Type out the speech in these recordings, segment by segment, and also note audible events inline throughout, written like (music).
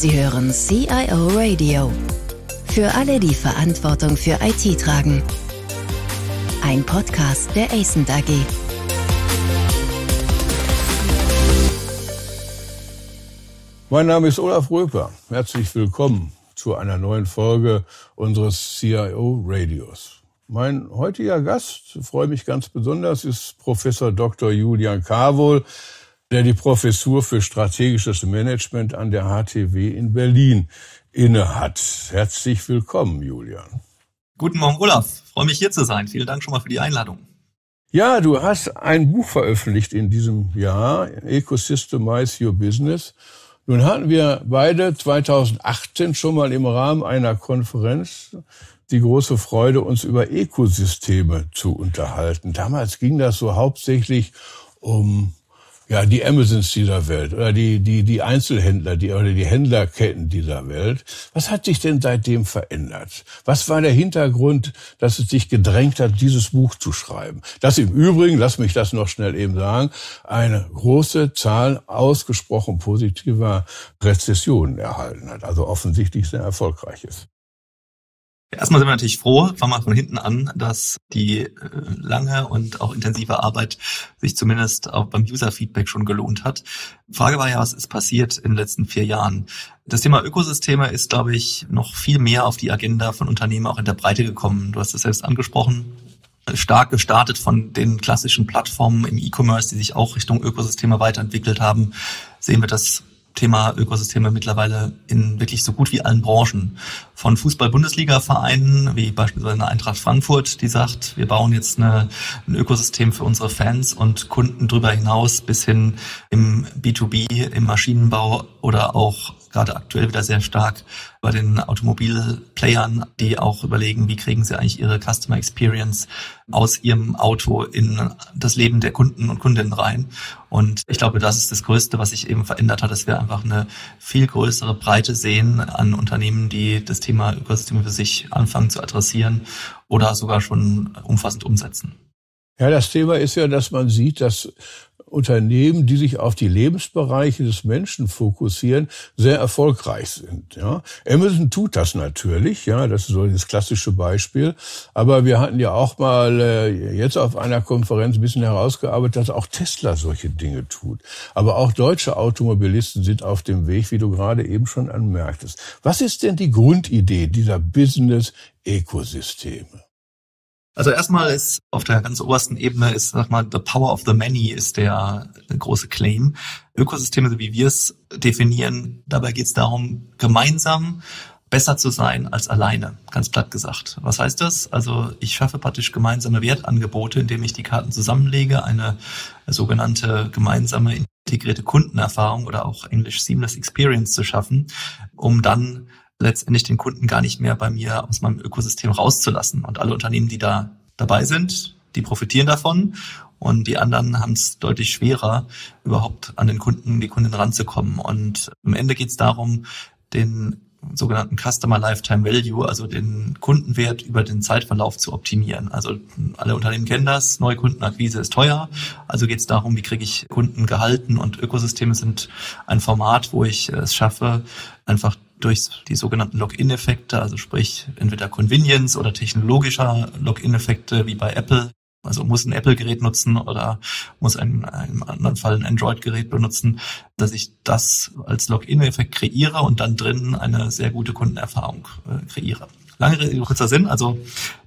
Sie hören CIO Radio. Für alle, die Verantwortung für IT tragen. Ein Podcast der ACENT AG. Mein Name ist Olaf Röper. Herzlich willkommen zu einer neuen Folge unseres CIO Radios. Mein heutiger Gast, freue mich ganz besonders, ist Professor Dr. Julian Karwohl der die Professur für strategisches Management an der HTW in Berlin innehat. Herzlich willkommen, Julian. Guten Morgen, Olaf. Freue mich hier zu sein. Vielen Dank schon mal für die Einladung. Ja, du hast ein Buch veröffentlicht in diesem Jahr, Ecosystemize Your Business. Nun hatten wir beide 2018 schon mal im Rahmen einer Konferenz die große Freude, uns über Ökosysteme zu unterhalten. Damals ging das so hauptsächlich um ja, die Amazons dieser Welt oder die, die, die Einzelhändler, die, oder die Händlerketten dieser Welt. Was hat sich denn seitdem verändert? Was war der Hintergrund, dass es sich gedrängt hat, dieses Buch zu schreiben? Das im Übrigen, lass mich das noch schnell eben sagen, eine große Zahl ausgesprochen positiver Rezessionen erhalten hat. Also offensichtlich sehr erfolgreich ist. Erstmal sind wir natürlich froh, fangen wir von hinten an, dass die äh, lange und auch intensive Arbeit sich zumindest auch beim User-Feedback schon gelohnt hat. Frage war ja, was ist passiert in den letzten vier Jahren? Das Thema Ökosysteme ist, glaube ich, noch viel mehr auf die Agenda von Unternehmen auch in der Breite gekommen. Du hast es selbst angesprochen stark gestartet von den klassischen Plattformen im E-Commerce, die sich auch Richtung Ökosysteme weiterentwickelt haben, sehen wir das Thema Ökosysteme mittlerweile in wirklich so gut wie allen Branchen. Von Fußball-Bundesliga-Vereinen wie beispielsweise Eintracht Frankfurt, die sagt, wir bauen jetzt eine, ein Ökosystem für unsere Fans und Kunden darüber hinaus bis hin im B2B, im Maschinenbau oder auch gerade aktuell wieder sehr stark bei den Automobilplayern, die auch überlegen, wie kriegen sie eigentlich ihre Customer Experience aus ihrem Auto in das Leben der Kunden und Kundinnen rein. Und ich glaube, das ist das Größte, was sich eben verändert hat, dass wir einfach eine viel größere Breite sehen an Unternehmen, die das Thema Ökosysteme für sich anfangen zu adressieren oder sogar schon umfassend umsetzen. Ja, das Thema ist ja, dass man sieht, dass Unternehmen, die sich auf die Lebensbereiche des Menschen fokussieren, sehr erfolgreich sind. Ja. Amazon tut das natürlich, ja, das ist so das klassische Beispiel. Aber wir hatten ja auch mal äh, jetzt auf einer Konferenz ein bisschen herausgearbeitet, dass auch Tesla solche Dinge tut. Aber auch deutsche Automobilisten sind auf dem Weg, wie du gerade eben schon anmerktest. Was ist denn die Grundidee dieser Business-Ökosysteme? Also erstmal ist auf der ganz obersten Ebene ist, sag mal, the power of the many ist der große Claim. Ökosysteme, wie wir es definieren, dabei geht es darum, gemeinsam besser zu sein als alleine, ganz platt gesagt. Was heißt das? Also ich schaffe praktisch gemeinsame Wertangebote, indem ich die Karten zusammenlege, eine sogenannte gemeinsame integrierte Kundenerfahrung oder auch englisch Seamless Experience zu schaffen, um dann letztendlich den Kunden gar nicht mehr bei mir aus meinem Ökosystem rauszulassen. Und alle Unternehmen, die da dabei sind, die profitieren davon. Und die anderen haben es deutlich schwerer, überhaupt an den Kunden, die Kunden ranzukommen. Und am Ende geht es darum, den sogenannten Customer Lifetime Value, also den Kundenwert über den Zeitverlauf zu optimieren. Also alle Unternehmen kennen das, neue Kundenakquise ist teuer. Also geht es darum, wie kriege ich Kunden gehalten und Ökosysteme sind ein Format, wo ich es schaffe, einfach durch die sogenannten Login-Effekte, also sprich entweder Convenience oder technologischer Login-Effekte wie bei Apple. Also muss ein Apple-Gerät nutzen oder muss ein, im anderen Fall ein Android-Gerät benutzen, dass ich das als Login-Effekt kreiere und dann drinnen eine sehr gute Kundenerfahrung äh, kreiere. Lange Rede, kurzer Sinn. Also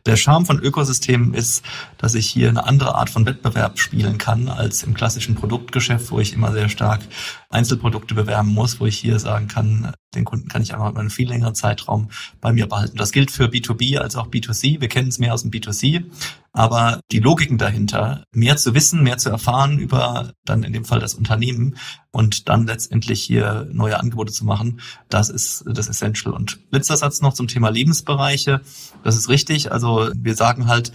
der Charme von Ökosystemen ist, dass ich hier eine andere Art von Wettbewerb spielen kann als im klassischen Produktgeschäft, wo ich immer sehr stark Einzelprodukte bewerben muss, wo ich hier sagen kann, den Kunden kann ich einfach über einen viel längeren Zeitraum bei mir behalten. Das gilt für B2B als auch B2C. Wir kennen es mehr aus dem B2C. Aber die Logiken dahinter, mehr zu wissen, mehr zu erfahren über dann in dem Fall das Unternehmen und dann letztendlich hier neue Angebote zu machen, das ist das Essential. Und letzter Satz noch zum Thema Lebensbereiche. Das ist richtig. Also wir sagen halt,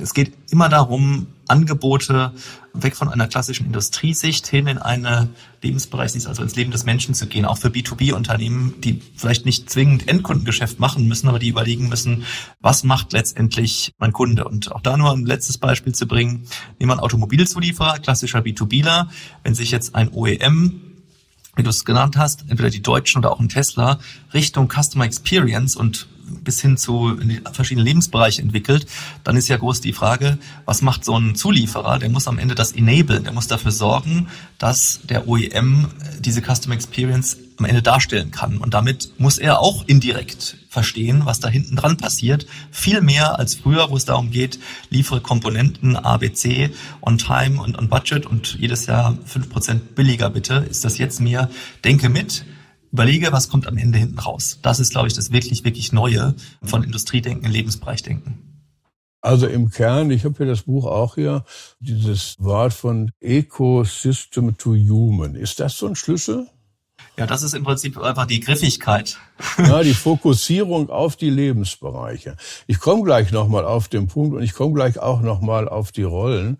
es geht immer darum, Angebote weg von einer klassischen Industriesicht hin in eine Lebensbereichsicht, also ins Leben des Menschen zu gehen, auch für B2B-Unternehmen, die vielleicht nicht zwingend Endkundengeschäft machen müssen, aber die überlegen müssen, was macht letztendlich mein Kunde? Und auch da nur ein letztes Beispiel zu bringen, nehmen wir einen Automobilzulieferer, klassischer B2Bler, wenn sich jetzt ein OEM wie du es genannt hast, entweder die Deutschen oder auch ein Tesla, Richtung Customer Experience und bis hin zu verschiedenen Lebensbereiche entwickelt, dann ist ja groß die Frage, was macht so ein Zulieferer? Der muss am Ende das enablen, der muss dafür sorgen, dass der OEM diese Customer Experience am Ende darstellen kann. Und damit muss er auch indirekt verstehen, was da hinten dran passiert. Viel mehr als früher, wo es darum geht, liefere Komponenten ABC on time und on budget und jedes Jahr fünf Prozent billiger bitte, ist das jetzt mehr, denke mit, überlege, was kommt am Ende hinten raus. Das ist, glaube ich, das wirklich, wirklich Neue von Industriedenken, Lebensbereichdenken. Also im Kern, ich habe hier das Buch auch hier, dieses Wort von Ecosystem to Human. Ist das so ein Schlüssel? Ja, das ist im Prinzip einfach die Griffigkeit. Ja, die (laughs) Fokussierung auf die Lebensbereiche. Ich komme gleich nochmal auf den Punkt und ich komme gleich auch nochmal auf die Rollen.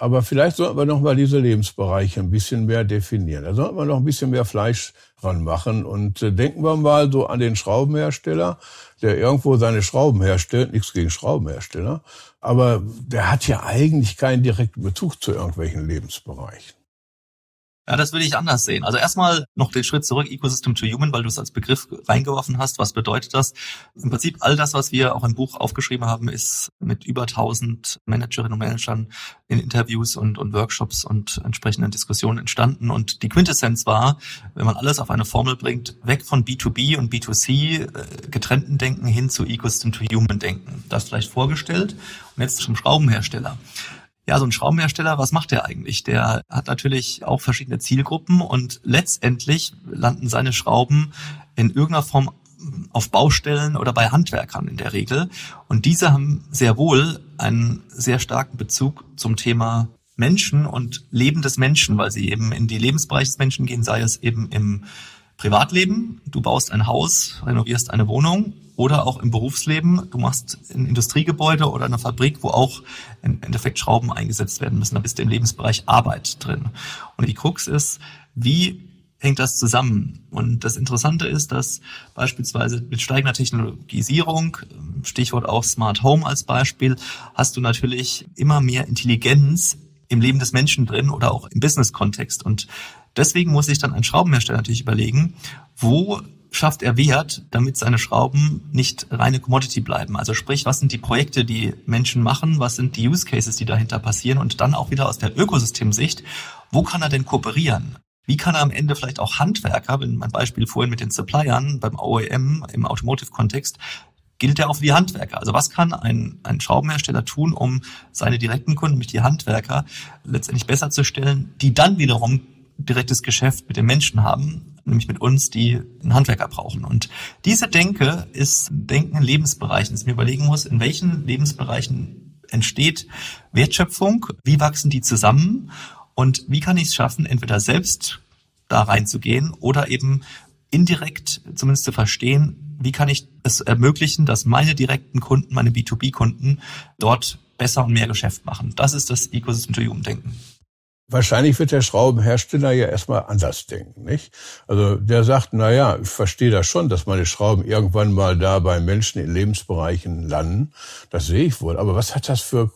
Aber vielleicht sollten wir noch mal diese Lebensbereiche ein bisschen mehr definieren. Da sollten wir noch ein bisschen mehr Fleisch dran machen. Und äh, denken wir mal so an den Schraubenhersteller, der irgendwo seine Schrauben herstellt. Nichts gegen Schraubenhersteller. Aber der hat ja eigentlich keinen direkten Bezug zu irgendwelchen Lebensbereichen. Ja, das würde ich anders sehen. Also erstmal noch den Schritt zurück, Ecosystem to Human, weil du es als Begriff reingeworfen hast. Was bedeutet das? Im Prinzip all das, was wir auch im Buch aufgeschrieben haben, ist mit über 1000 Managerinnen und Managern in Interviews und, und Workshops und entsprechenden Diskussionen entstanden. Und die Quintessenz war, wenn man alles auf eine Formel bringt, weg von B2B und B2C, äh, getrennten Denken hin zu Ecosystem to Human Denken. Das vielleicht vorgestellt. Und jetzt zum Schraubenhersteller ja, so ein Schraubenhersteller, was macht der eigentlich? Der hat natürlich auch verschiedene Zielgruppen und letztendlich landen seine Schrauben in irgendeiner Form auf Baustellen oder bei Handwerkern in der Regel. Und diese haben sehr wohl einen sehr starken Bezug zum Thema Menschen und Leben des Menschen, weil sie eben in die Lebensbereiche des Menschen gehen, sei es eben im Privatleben, du baust ein Haus, renovierst eine Wohnung oder auch im Berufsleben, du machst ein Industriegebäude oder eine Fabrik, wo auch im Endeffekt Schrauben eingesetzt werden müssen. Da bist du im Lebensbereich Arbeit drin. Und die Krux ist, wie hängt das zusammen? Und das Interessante ist, dass beispielsweise mit steigender Technologisierung, Stichwort auch Smart Home als Beispiel, hast du natürlich immer mehr Intelligenz im Leben des Menschen drin oder auch im Business-Kontext. Und deswegen muss sich dann ein Schraubenhersteller natürlich überlegen, wo schafft er Wert, damit seine Schrauben nicht reine Commodity bleiben. Also sprich, was sind die Projekte, die Menschen machen, was sind die Use Cases, die dahinter passieren und dann auch wieder aus der Ökosystemsicht, wo kann er denn kooperieren? Wie kann er am Ende vielleicht auch Handwerker, wenn mein Beispiel vorhin mit den Suppliern beim OEM im Automotive-Kontext, gilt er auch die Handwerker. Also was kann ein, ein Schraubenhersteller tun, um seine direkten Kunden, nämlich die Handwerker, letztendlich besser zu stellen, die dann wiederum direktes Geschäft mit den Menschen haben, nämlich mit uns, die einen Handwerker brauchen. Und diese Denke ist Denken in Lebensbereichen, dass mir überlegen muss, in welchen Lebensbereichen entsteht Wertschöpfung, wie wachsen die zusammen und wie kann ich es schaffen, entweder selbst da reinzugehen oder eben indirekt zumindest zu verstehen, wie kann ich es ermöglichen, dass meine direkten Kunden, meine B2B-Kunden dort besser und mehr Geschäft machen. Das ist das Ecosystem to Human Denken. Wahrscheinlich wird der Schraubenhersteller ja erstmal anders denken, nicht? Also der sagt, na ja, ich verstehe das schon, dass meine Schrauben irgendwann mal da bei Menschen in Lebensbereichen landen. Das sehe ich wohl. Aber was hat das für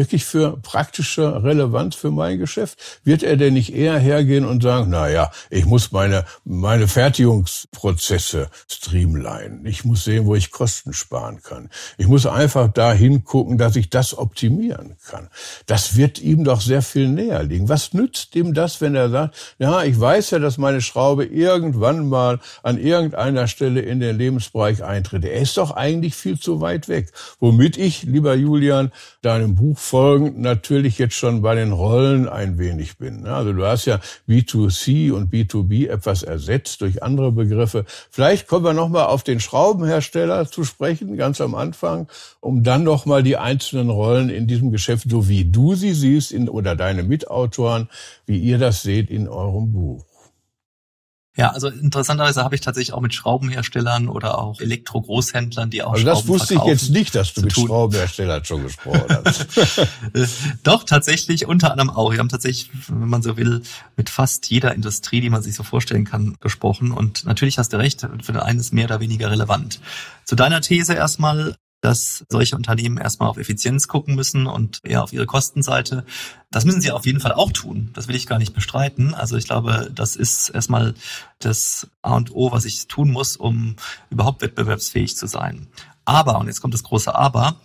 wirklich für praktische Relevanz für mein Geschäft? Wird er denn nicht eher hergehen und sagen, na ja, ich muss meine meine Fertigungsprozesse streamline. Ich muss sehen, wo ich Kosten sparen kann. Ich muss einfach da hingucken, dass ich das optimieren kann. Das wird ihm doch sehr viel näher liegen. Was nützt ihm das, wenn er sagt, ja, ich weiß ja, dass meine Schraube irgendwann mal an irgendeiner Stelle in den Lebensbereich eintritt. Er ist doch eigentlich viel zu weit weg. Womit ich, lieber Julian, deinem Buch folgend natürlich jetzt schon bei den Rollen ein wenig bin. Also du hast ja B2C und B2B etwas ersetzt durch andere Begriffe. Vielleicht kommen wir nochmal auf den Schraubenhersteller zu sprechen, ganz am Anfang, um dann nochmal die einzelnen Rollen in diesem Geschäft, so wie du sie siehst in, oder deine Mitautoren, wie ihr das seht in eurem Buch. Ja, also interessanterweise habe ich tatsächlich auch mit Schraubenherstellern oder auch Elektro-Großhändlern, die auch also das Schrauben wusste ich jetzt nicht, dass du mit tun. Schraubenherstellern schon gesprochen hast. (laughs) Doch, tatsächlich, unter anderem auch. Wir haben tatsächlich, wenn man so will, mit fast jeder Industrie, die man sich so vorstellen kann, gesprochen. Und natürlich hast du recht, für den einen ist mehr oder weniger relevant. Zu deiner These erstmal, dass solche Unternehmen erstmal auf Effizienz gucken müssen und eher auf ihre Kostenseite. Das müssen sie auf jeden Fall auch tun. Das will ich gar nicht bestreiten. Also ich glaube, das ist erstmal das A und O, was ich tun muss, um überhaupt wettbewerbsfähig zu sein. Aber, und jetzt kommt das große Aber,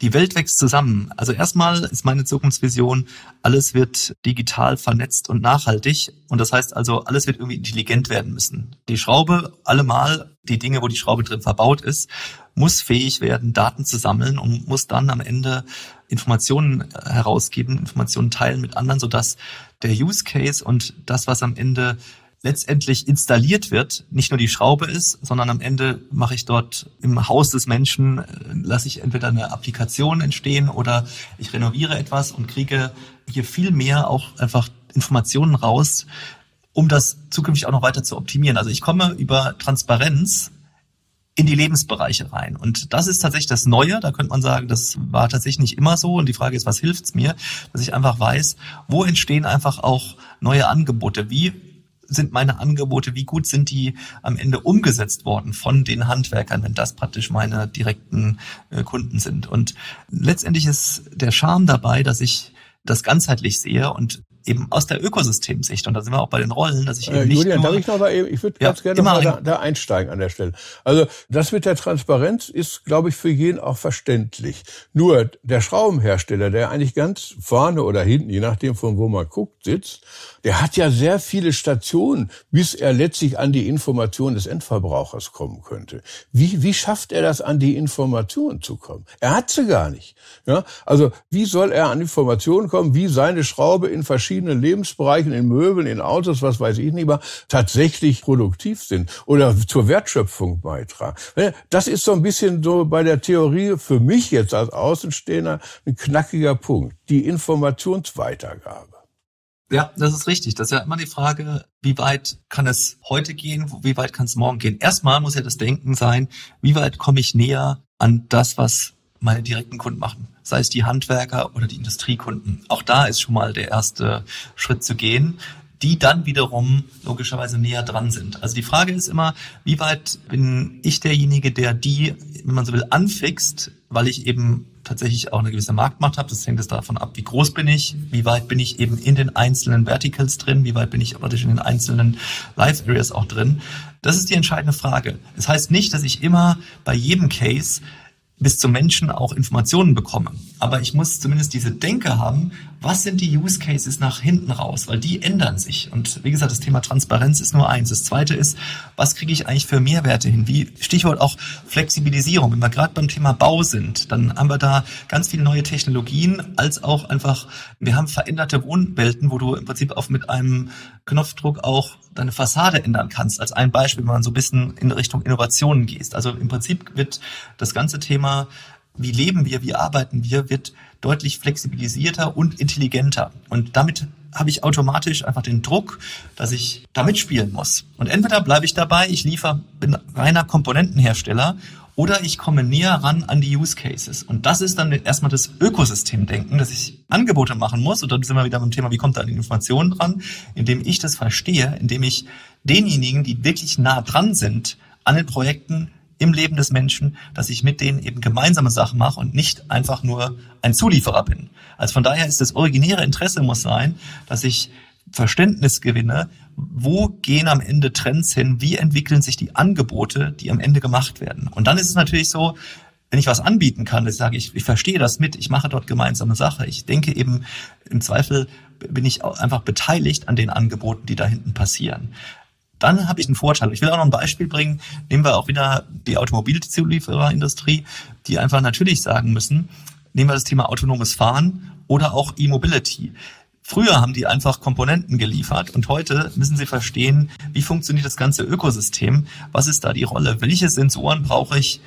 die Welt wächst zusammen. Also erstmal ist meine Zukunftsvision, alles wird digital vernetzt und nachhaltig. Und das heißt also, alles wird irgendwie intelligent werden müssen. Die Schraube, allemal, die Dinge, wo die Schraube drin verbaut ist, muss fähig werden, Daten zu sammeln und muss dann am Ende Informationen herausgeben, Informationen teilen mit anderen, sodass der Use Case und das, was am Ende letztendlich installiert wird, nicht nur die Schraube ist, sondern am Ende mache ich dort im Haus des Menschen, äh, lasse ich entweder eine Applikation entstehen oder ich renoviere etwas und kriege hier viel mehr auch einfach Informationen raus, um das zukünftig auch noch weiter zu optimieren. Also ich komme über Transparenz in die Lebensbereiche rein. Und das ist tatsächlich das Neue. Da könnte man sagen, das war tatsächlich nicht immer so. Und die Frage ist, was hilft's mir, dass ich einfach weiß, wo entstehen einfach auch neue Angebote? Wie sind meine Angebote, wie gut sind die am Ende umgesetzt worden von den Handwerkern, wenn das praktisch meine direkten äh, Kunden sind. Und letztendlich ist der Charme dabei, dass ich das ganzheitlich sehe und eben aus der Ökosystemsicht. Und da sind wir auch bei den Rollen, dass ich eben äh, nicht Julian, nur, darf ich noch mal eben, ich würde ja, ganz gerne mal da, da einsteigen an der Stelle. Also das mit der Transparenz ist, glaube ich, für jeden auch verständlich. Nur der Schraubenhersteller, der eigentlich ganz vorne oder hinten, je nachdem von wo man guckt, sitzt, der hat ja sehr viele Stationen, bis er letztlich an die Information des Endverbrauchers kommen könnte. Wie, wie schafft er das, an die Information zu kommen? Er hat sie gar nicht. Ja? Also wie soll er an Informationen kommen, wie seine Schraube in verschiedenen Lebensbereichen, in Möbeln, in Autos, was weiß ich nicht mehr, tatsächlich produktiv sind oder zur Wertschöpfung beitragen? Das ist so ein bisschen so bei der Theorie für mich jetzt als Außenstehender ein knackiger Punkt. Die Informationsweitergabe. Ja, das ist richtig. Das ist ja immer die Frage, wie weit kann es heute gehen, wie weit kann es morgen gehen. Erstmal muss ja das Denken sein, wie weit komme ich näher an das, was meine direkten Kunden machen, sei es die Handwerker oder die Industriekunden. Auch da ist schon mal der erste Schritt zu gehen, die dann wiederum logischerweise näher dran sind. Also die Frage ist immer, wie weit bin ich derjenige, der die, wenn man so will, anfixt, weil ich eben tatsächlich auch eine gewisse Marktmacht habe. Das hängt jetzt davon ab, wie groß bin ich, wie weit bin ich eben in den einzelnen Verticals drin, wie weit bin ich praktisch in den einzelnen Live Areas auch drin. Das ist die entscheidende Frage. Das heißt nicht, dass ich immer bei jedem Case bis zum Menschen auch Informationen bekomme. Aber ich muss zumindest diese Denke haben, was sind die Use Cases nach hinten raus, weil die ändern sich. Und wie gesagt, das Thema Transparenz ist nur eins. Das zweite ist, was kriege ich eigentlich für Mehrwerte hin? Wie Stichwort auch Flexibilisierung. Wenn wir gerade beim Thema Bau sind, dann haben wir da ganz viele neue Technologien, als auch einfach, wir haben veränderte Wohnwelten, wo du im Prinzip auf mit einem Knopfdruck auch deine Fassade ändern kannst. Als ein Beispiel, wenn man so ein bisschen in Richtung Innovationen gehst. Also im Prinzip wird das ganze Thema wie leben wir, wie arbeiten wir, wird deutlich flexibilisierter und intelligenter. Und damit habe ich automatisch einfach den Druck, dass ich da mitspielen muss. Und entweder bleibe ich dabei, ich liefere, bin reiner Komponentenhersteller oder ich komme näher ran an die Use Cases. Und das ist dann erstmal das Ökosystemdenken, dass ich Angebote machen muss. Und dann sind wir wieder beim Thema, wie kommt da die Information dran? Indem ich das verstehe, indem ich denjenigen, die wirklich nah dran sind, an den Projekten im Leben des Menschen, dass ich mit denen eben gemeinsame Sachen mache und nicht einfach nur ein Zulieferer bin. Also von daher ist das originäre Interesse muss sein, dass ich Verständnis gewinne, wo gehen am Ende Trends hin, wie entwickeln sich die Angebote, die am Ende gemacht werden. Und dann ist es natürlich so, wenn ich was anbieten kann, dass ich sage, ich, ich verstehe das mit, ich mache dort gemeinsame Sache. Ich denke eben, im Zweifel bin ich einfach beteiligt an den Angeboten, die da hinten passieren dann habe ich einen Vorteil. Ich will auch noch ein Beispiel bringen. Nehmen wir auch wieder die Automobilzuliefererindustrie, die einfach natürlich sagen müssen, nehmen wir das Thema autonomes Fahren oder auch E-Mobility. Früher haben die einfach Komponenten geliefert und heute müssen sie verstehen, wie funktioniert das ganze Ökosystem, was ist da die Rolle, welche Sensoren brauche ich,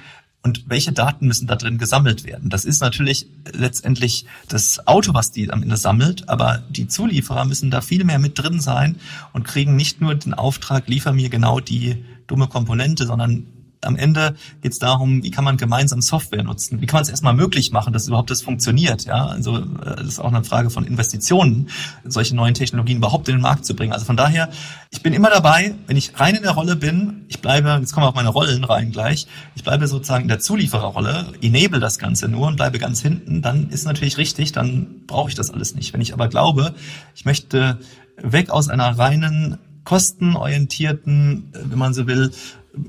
und welche Daten müssen da drin gesammelt werden? Das ist natürlich letztendlich das Auto, was die am Ende sammelt, aber die Zulieferer müssen da viel mehr mit drin sein und kriegen nicht nur den Auftrag, liefer mir genau die dumme Komponente, sondern am Ende geht es darum, wie kann man gemeinsam Software nutzen? Wie kann man es erstmal möglich machen, dass überhaupt das funktioniert? Ja, also äh, das ist auch eine Frage von Investitionen, solche neuen Technologien überhaupt in den Markt zu bringen. Also von daher, ich bin immer dabei, wenn ich rein in der Rolle bin, ich bleibe, jetzt kommen wir auf meine Rollen rein gleich, ich bleibe sozusagen in der Zuliefererrolle, enable das Ganze nur und bleibe ganz hinten, dann ist natürlich richtig, dann brauche ich das alles nicht. Wenn ich aber glaube, ich möchte weg aus einer reinen kostenorientierten, äh, wenn man so will,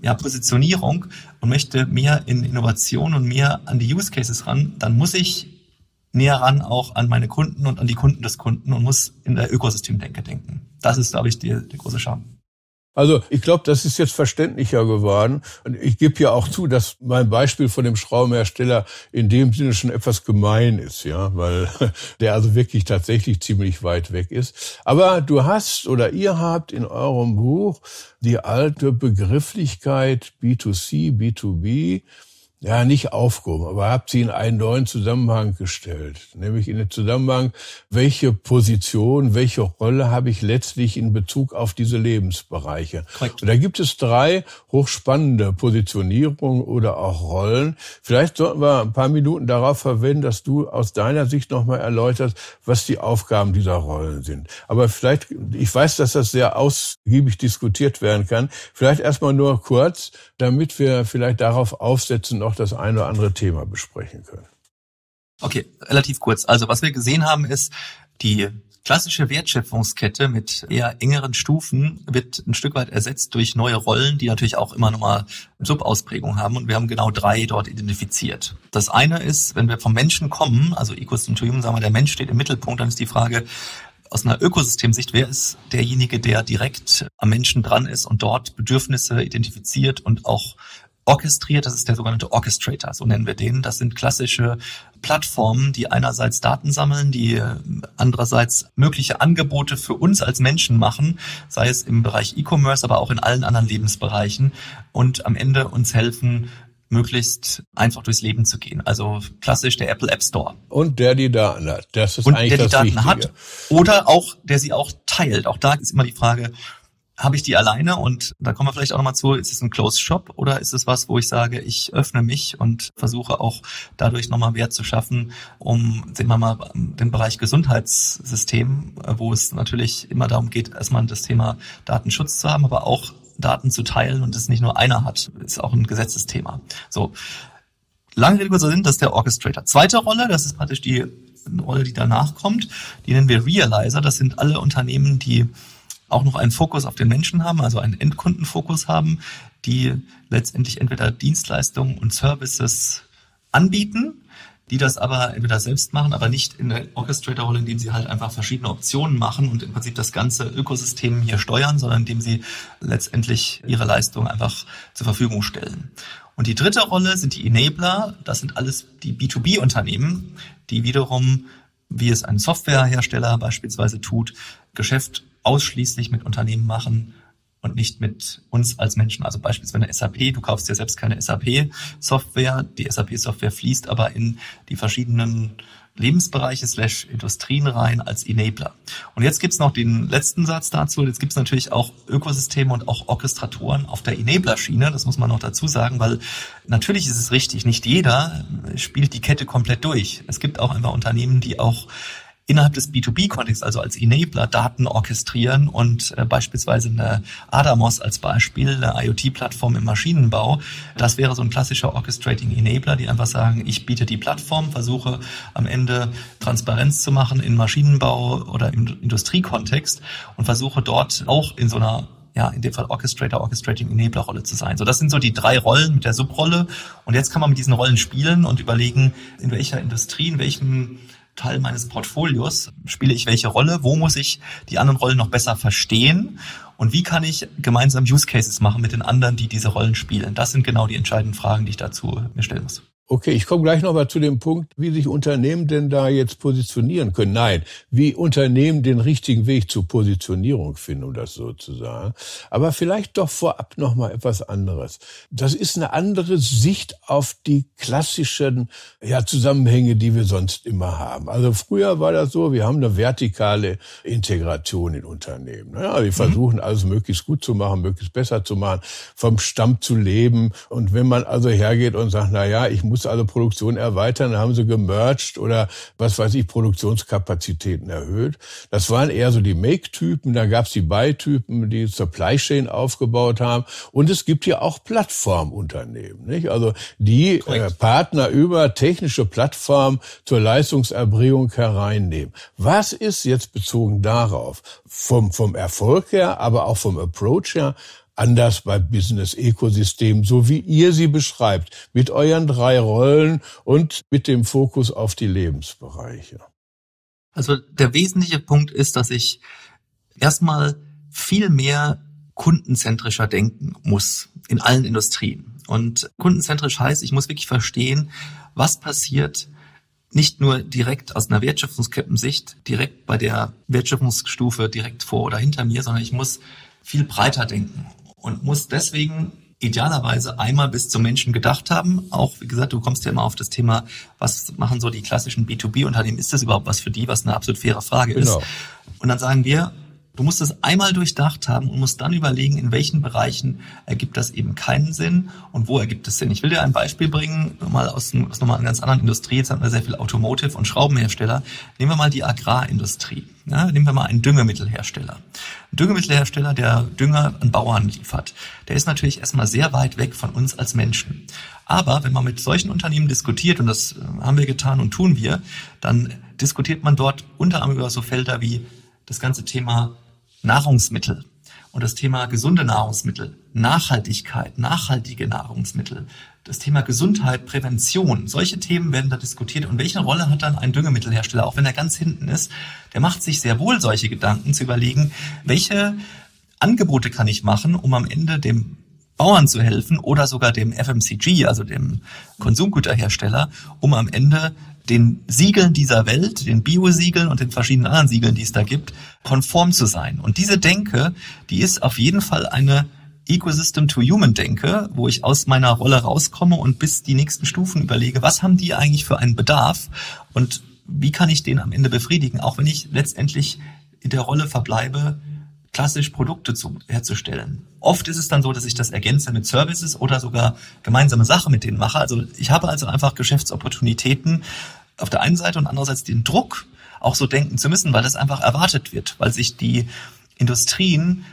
ja, Positionierung und möchte mehr in Innovation und mehr an die Use Cases ran, dann muss ich näher ran auch an meine Kunden und an die Kunden des Kunden und muss in der Ökosystemdenke denken. Das ist, glaube ich, die, die große Charme. Also ich glaube, das ist jetzt verständlicher geworden. Und ich gebe ja auch zu, dass mein Beispiel von dem Schraubenhersteller in dem Sinne schon etwas gemein ist, ja, weil (laughs) der also wirklich tatsächlich ziemlich weit weg ist. Aber du hast oder ihr habt in eurem Buch die alte Begrifflichkeit B2C, B2B ja, nicht aufgehoben, aber habt sie in einen neuen Zusammenhang gestellt. Nämlich in den Zusammenhang, welche Position, welche Rolle habe ich letztlich in Bezug auf diese Lebensbereiche. Korrekt. Und da gibt es drei hochspannende Positionierungen oder auch Rollen. Vielleicht sollten wir ein paar Minuten darauf verwenden, dass du aus deiner Sicht nochmal erläuterst, was die Aufgaben dieser Rollen sind. Aber vielleicht, ich weiß, dass das sehr ausgiebig diskutiert werden kann. Vielleicht erstmal nur kurz, damit wir vielleicht darauf aufsetzen, noch das eine oder andere Thema besprechen können. Okay, relativ kurz. Also was wir gesehen haben, ist, die klassische Wertschöpfungskette mit eher engeren Stufen wird ein Stück weit ersetzt durch neue Rollen, die natürlich auch immer nochmal Subausprägung haben. Und wir haben genau drei dort identifiziert. Das eine ist, wenn wir vom Menschen kommen, also Ecosystem, sagen wir, der Mensch steht im Mittelpunkt, dann ist die Frage, aus einer Ökosystemsicht, wer ist derjenige, der direkt am Menschen dran ist und dort Bedürfnisse identifiziert und auch orchestriert. Das ist der sogenannte Orchestrator, so nennen wir den. Das sind klassische Plattformen, die einerseits Daten sammeln, die äh, andererseits mögliche Angebote für uns als Menschen machen, sei es im Bereich E-Commerce, aber auch in allen anderen Lebensbereichen und am Ende uns helfen, möglichst einfach durchs Leben zu gehen. Also klassisch der Apple App Store. Und der die Daten hat. Das ist und eigentlich der die das Daten Wichtige. hat oder auch der sie auch teilt. Auch da ist immer die Frage, habe ich die alleine und da kommen wir vielleicht auch nochmal zu, ist es ein Closed Shop oder ist es was, wo ich sage, ich öffne mich und versuche auch dadurch nochmal Wert zu schaffen, um, sehen wir mal, den Bereich Gesundheitssystem, wo es natürlich immer darum geht, erstmal das Thema Datenschutz zu haben, aber auch Daten zu teilen und es nicht nur einer hat, ist auch ein Gesetzesthema. So. Lange Rede kurzer Sinn, das ist der Orchestrator. Zweite Rolle, das ist praktisch die Rolle, die danach kommt, die nennen wir Realizer. Das sind alle Unternehmen, die auch noch einen Fokus auf den Menschen haben, also einen Endkundenfokus haben, die letztendlich entweder Dienstleistungen und Services anbieten, die das aber entweder selbst machen, aber nicht in der Orchestrator-Rolle, indem sie halt einfach verschiedene Optionen machen und im Prinzip das ganze Ökosystem hier steuern, sondern indem sie letztendlich ihre Leistung einfach zur Verfügung stellen. Und die dritte Rolle sind die Enabler. Das sind alles die B2B-Unternehmen, die wiederum, wie es ein Softwarehersteller beispielsweise tut, Geschäft ausschließlich mit Unternehmen machen und nicht mit uns als Menschen. Also beispielsweise eine SAP, du kaufst ja selbst keine SAP-Software, die SAP-Software fließt aber in die verschiedenen Lebensbereiche slash Industrien rein als Enabler. Und jetzt gibt's noch den letzten Satz dazu. Jetzt gibt's natürlich auch Ökosysteme und auch Orchestratoren auf der Enabler-Schiene. Das muss man noch dazu sagen, weil natürlich ist es richtig, nicht jeder spielt die Kette komplett durch. Es gibt auch einfach Unternehmen, die auch innerhalb des B2B-Kontexts, also als Enabler, Daten orchestrieren und äh, beispielsweise eine Adamos als Beispiel, eine IoT-Plattform im Maschinenbau, das wäre so ein klassischer Orchestrating Enabler, die einfach sagen, ich biete die Plattform, versuche am Ende Transparenz zu machen in Maschinenbau oder im Industriekontext und versuche dort auch in so einer ja, in dem Fall Orchestrator, Orchestrating Enabler Rolle zu sein. So, das sind so die drei Rollen mit der Subrolle. Und jetzt kann man mit diesen Rollen spielen und überlegen, in welcher Industrie, in welchem Teil meines Portfolios spiele ich welche Rolle, wo muss ich die anderen Rollen noch besser verstehen und wie kann ich gemeinsam Use Cases machen mit den anderen, die diese Rollen spielen. Das sind genau die entscheidenden Fragen, die ich dazu mir stellen muss. Okay, ich komme gleich nochmal zu dem Punkt, wie sich Unternehmen denn da jetzt positionieren können. Nein, wie Unternehmen den richtigen Weg zur Positionierung finden, um das so zu sagen. Aber vielleicht doch vorab nochmal etwas anderes. Das ist eine andere Sicht auf die klassischen ja, Zusammenhänge, die wir sonst immer haben. Also früher war das so, wir haben eine vertikale Integration in Unternehmen. Ja, wir mhm. versuchen alles möglichst gut zu machen, möglichst besser zu machen, vom Stamm zu leben. Und wenn man also hergeht und sagt, na ja, ich muss muss also Produktion erweitern, dann haben sie gemerged oder was weiß ich, Produktionskapazitäten erhöht. Das waren eher so die Make-Typen, da gab es die Buy-Typen, die Supply Chain aufgebaut haben. Und es gibt ja auch Plattformunternehmen, nicht? Also die äh, Partner über technische Plattformen zur Leistungserbringung hereinnehmen. Was ist jetzt bezogen darauf vom, vom Erfolg her, aber auch vom Approach her anders bei Business Ökosystem, so wie ihr sie beschreibt, mit euren drei Rollen und mit dem Fokus auf die Lebensbereiche? Also der wesentliche Punkt ist, dass ich erstmal viel mehr kundenzentrischer denken muss in allen Industrien. Und kundenzentrisch heißt, ich muss wirklich verstehen, was passiert nicht nur direkt aus einer Wertschöpfungskettensicht, direkt bei der Wertschöpfungsstufe direkt vor oder hinter mir, sondern ich muss viel breiter denken und muss deswegen idealerweise einmal bis zum Menschen gedacht haben. Auch, wie gesagt, du kommst ja immer auf das Thema, was machen so die klassischen B2B-Unternehmen? Ist das überhaupt was für die, was eine absolut faire Frage genau. ist? Und dann sagen wir, Du musst es einmal durchdacht haben und musst dann überlegen, in welchen Bereichen ergibt das eben keinen Sinn und wo ergibt es Sinn. Ich will dir ein Beispiel bringen, mal aus, aus nochmal einer ganz anderen Industrie. Jetzt haben wir sehr viel Automotive und Schraubenhersteller. Nehmen wir mal die Agrarindustrie. Ja, nehmen wir mal einen Düngemittelhersteller. Ein Düngemittelhersteller, der Dünger an Bauern liefert, der ist natürlich erstmal sehr weit weg von uns als Menschen. Aber wenn man mit solchen Unternehmen diskutiert, und das äh, haben wir getan und tun wir, dann diskutiert man dort unter anderem über so Felder wie das ganze Thema Nahrungsmittel und das Thema gesunde Nahrungsmittel, Nachhaltigkeit, nachhaltige Nahrungsmittel, das Thema Gesundheit, Prävention, solche Themen werden da diskutiert. Und welche Rolle hat dann ein Düngemittelhersteller, auch wenn er ganz hinten ist? Der macht sich sehr wohl solche Gedanken zu überlegen, welche Angebote kann ich machen, um am Ende dem Bauern zu helfen oder sogar dem FMCG, also dem Konsumgüterhersteller, um am Ende den Siegeln dieser Welt, den Biosiegeln und den verschiedenen anderen Siegeln, die es da gibt, konform zu sein. Und diese Denke, die ist auf jeden Fall eine Ecosystem to Human denke, wo ich aus meiner Rolle rauskomme und bis die nächsten Stufen überlege, was haben die eigentlich für einen Bedarf und wie kann ich den am Ende befriedigen, auch wenn ich letztendlich in der Rolle verbleibe, klassisch Produkte zu, herzustellen. Oft ist es dann so, dass ich das ergänze mit Services oder sogar gemeinsame Sachen mit denen mache. Also ich habe also einfach Geschäftsopportunitäten auf der einen Seite und andererseits den Druck, auch so denken zu müssen, weil das einfach erwartet wird, weil sich die Industrien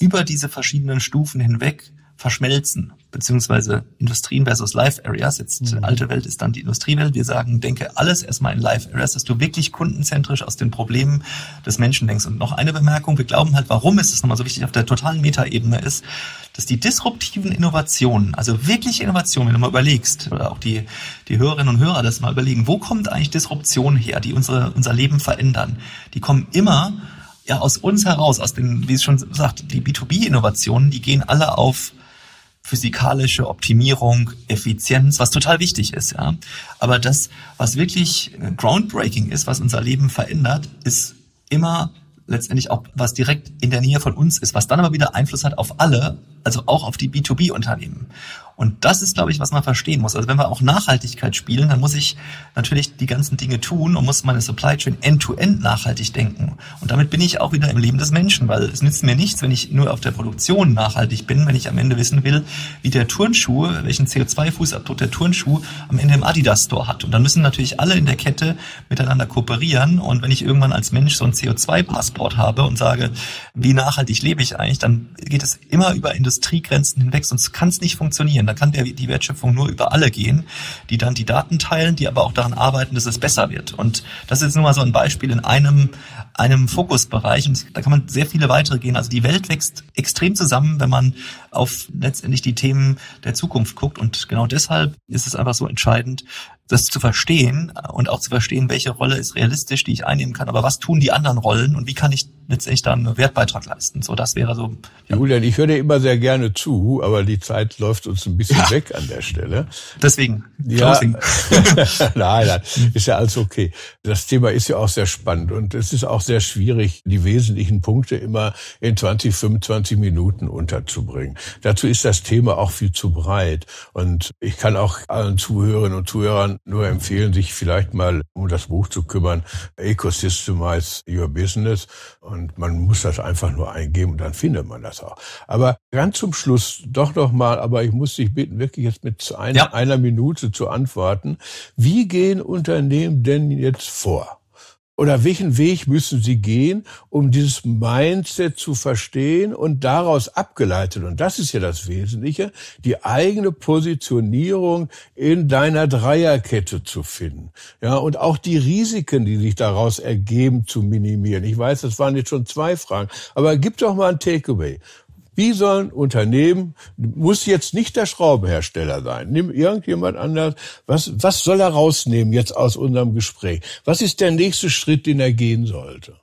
über diese verschiedenen Stufen hinweg verschmelzen, beziehungsweise Industrien versus Live Areas. Jetzt mhm. alte Welt ist dann die Industriewelt. Wir sagen, denke alles erstmal in Live Areas, dass du wirklich kundenzentrisch aus den Problemen des Menschen denkst. Und noch eine Bemerkung, wir glauben halt, warum ist es nochmal so wichtig auf der totalen Metaebene ist, dass die disruptiven Innovationen, also wirklich Innovationen, wenn du mal überlegst, oder auch die, die Hörerinnen und Hörer das mal überlegen, wo kommt eigentlich Disruption her, die unsere, unser Leben verändern? Die kommen immer ja aus uns heraus, aus den, wie es schon sagt, die B2B-Innovationen, die gehen alle auf physikalische Optimierung, Effizienz, was total wichtig ist, ja. Aber das, was wirklich groundbreaking ist, was unser Leben verändert, ist immer letztendlich auch was direkt in der Nähe von uns ist, was dann aber wieder Einfluss hat auf alle, also auch auf die B2B-Unternehmen. Und das ist, glaube ich, was man verstehen muss. Also wenn wir auch Nachhaltigkeit spielen, dann muss ich natürlich die ganzen Dinge tun und muss meine Supply Chain end-to-end -end nachhaltig denken. Und damit bin ich auch wieder im Leben des Menschen, weil es nützt mir nichts, wenn ich nur auf der Produktion nachhaltig bin, wenn ich am Ende wissen will, wie der Turnschuh, welchen CO2-Fußabdruck der Turnschuh am Ende im Adidas Store hat. Und dann müssen natürlich alle in der Kette miteinander kooperieren. Und wenn ich irgendwann als Mensch so ein CO2-Passport habe und sage, wie nachhaltig lebe ich eigentlich, dann geht es immer über Industriegrenzen hinweg, sonst kann es nicht funktionieren. Da kann die Wertschöpfung nur über alle gehen, die dann die Daten teilen, die aber auch daran arbeiten, dass es besser wird. Und das ist nur mal so ein Beispiel in einem einem Fokusbereich und da kann man sehr viele weitere gehen. Also die Welt wächst extrem zusammen, wenn man auf letztendlich die Themen der Zukunft guckt und genau deshalb ist es einfach so entscheidend, das zu verstehen und auch zu verstehen, welche Rolle ist realistisch, die ich einnehmen kann, aber was tun die anderen Rollen und wie kann ich letztendlich da einen Wertbeitrag leisten. So, das wäre so. Ja. Julian, ich höre dir immer sehr gerne zu, aber die Zeit läuft uns ein bisschen ja. weg an der Stelle. Deswegen. Ja. (laughs) nein, nein, ist ja alles okay. Das Thema ist ja auch sehr spannend und es ist auch sehr schwierig, die wesentlichen Punkte immer in 20, 25 Minuten unterzubringen. Dazu ist das Thema auch viel zu breit und ich kann auch allen Zuhörerinnen und Zuhörern nur empfehlen, sich vielleicht mal um das Buch zu kümmern, Ecosystemize Your Business. Und man muss das einfach nur eingeben und dann findet man das auch. Aber ganz zum Schluss doch noch mal, aber ich muss dich bitten, wirklich jetzt mit einer, ja. einer Minute zu antworten. Wie gehen Unternehmen denn jetzt vor? Oder welchen Weg müssen Sie gehen, um dieses Mindset zu verstehen und daraus abgeleitet, und das ist ja das Wesentliche, die eigene Positionierung in deiner Dreierkette zu finden. Ja, und auch die Risiken, die sich daraus ergeben, zu minimieren. Ich weiß, das waren jetzt schon zwei Fragen, aber gib doch mal ein Takeaway. Wie sollen Unternehmen, muss jetzt nicht der Schraubenhersteller sein, nimm irgendjemand anders, was, was soll er rausnehmen jetzt aus unserem Gespräch? Was ist der nächste Schritt, den er gehen sollte?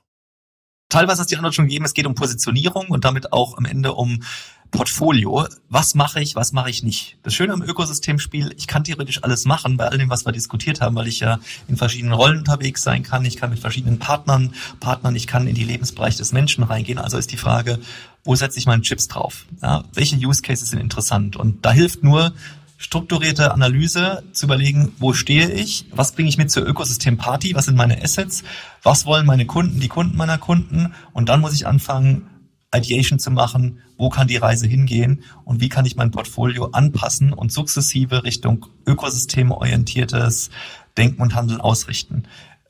Teilweise hast du die Antwort schon gegeben, es geht um Positionierung und damit auch am Ende um Portfolio. Was mache ich, was mache ich nicht? Das Schöne am Ökosystemspiel, ich kann theoretisch alles machen bei all dem, was wir diskutiert haben, weil ich ja in verschiedenen Rollen unterwegs sein kann. Ich kann mit verschiedenen Partnern partnern, ich kann in die Lebensbereich des Menschen reingehen. Also ist die Frage, wo setze ich meine Chips drauf? Ja, welche Use Cases sind interessant? Und da hilft nur strukturierte Analyse zu überlegen, wo stehe ich, was bringe ich mit zur Ökosystem-Party, was sind meine Assets, was wollen meine Kunden, die Kunden meiner Kunden und dann muss ich anfangen, Ideation zu machen, wo kann die Reise hingehen und wie kann ich mein Portfolio anpassen und sukzessive Richtung ökosystemorientiertes Denken und Handeln ausrichten.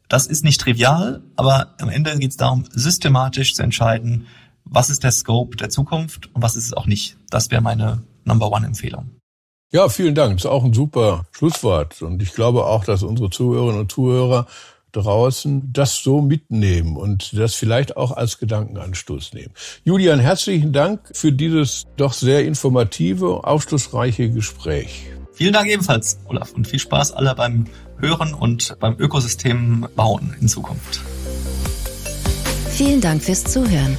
Das ist nicht trivial, aber am Ende geht es darum, systematisch zu entscheiden, was ist der Scope der Zukunft und was ist es auch nicht. Das wäre meine Number One Empfehlung. Ja, vielen Dank. Das ist auch ein super Schlusswort. Und ich glaube auch, dass unsere Zuhörerinnen und Zuhörer draußen das so mitnehmen und das vielleicht auch als Gedankenanstoß nehmen. Julian, herzlichen Dank für dieses doch sehr informative, aufschlussreiche Gespräch. Vielen Dank ebenfalls, Olaf, und viel Spaß alle beim Hören und beim Ökosystem bauen in Zukunft. Vielen Dank fürs Zuhören.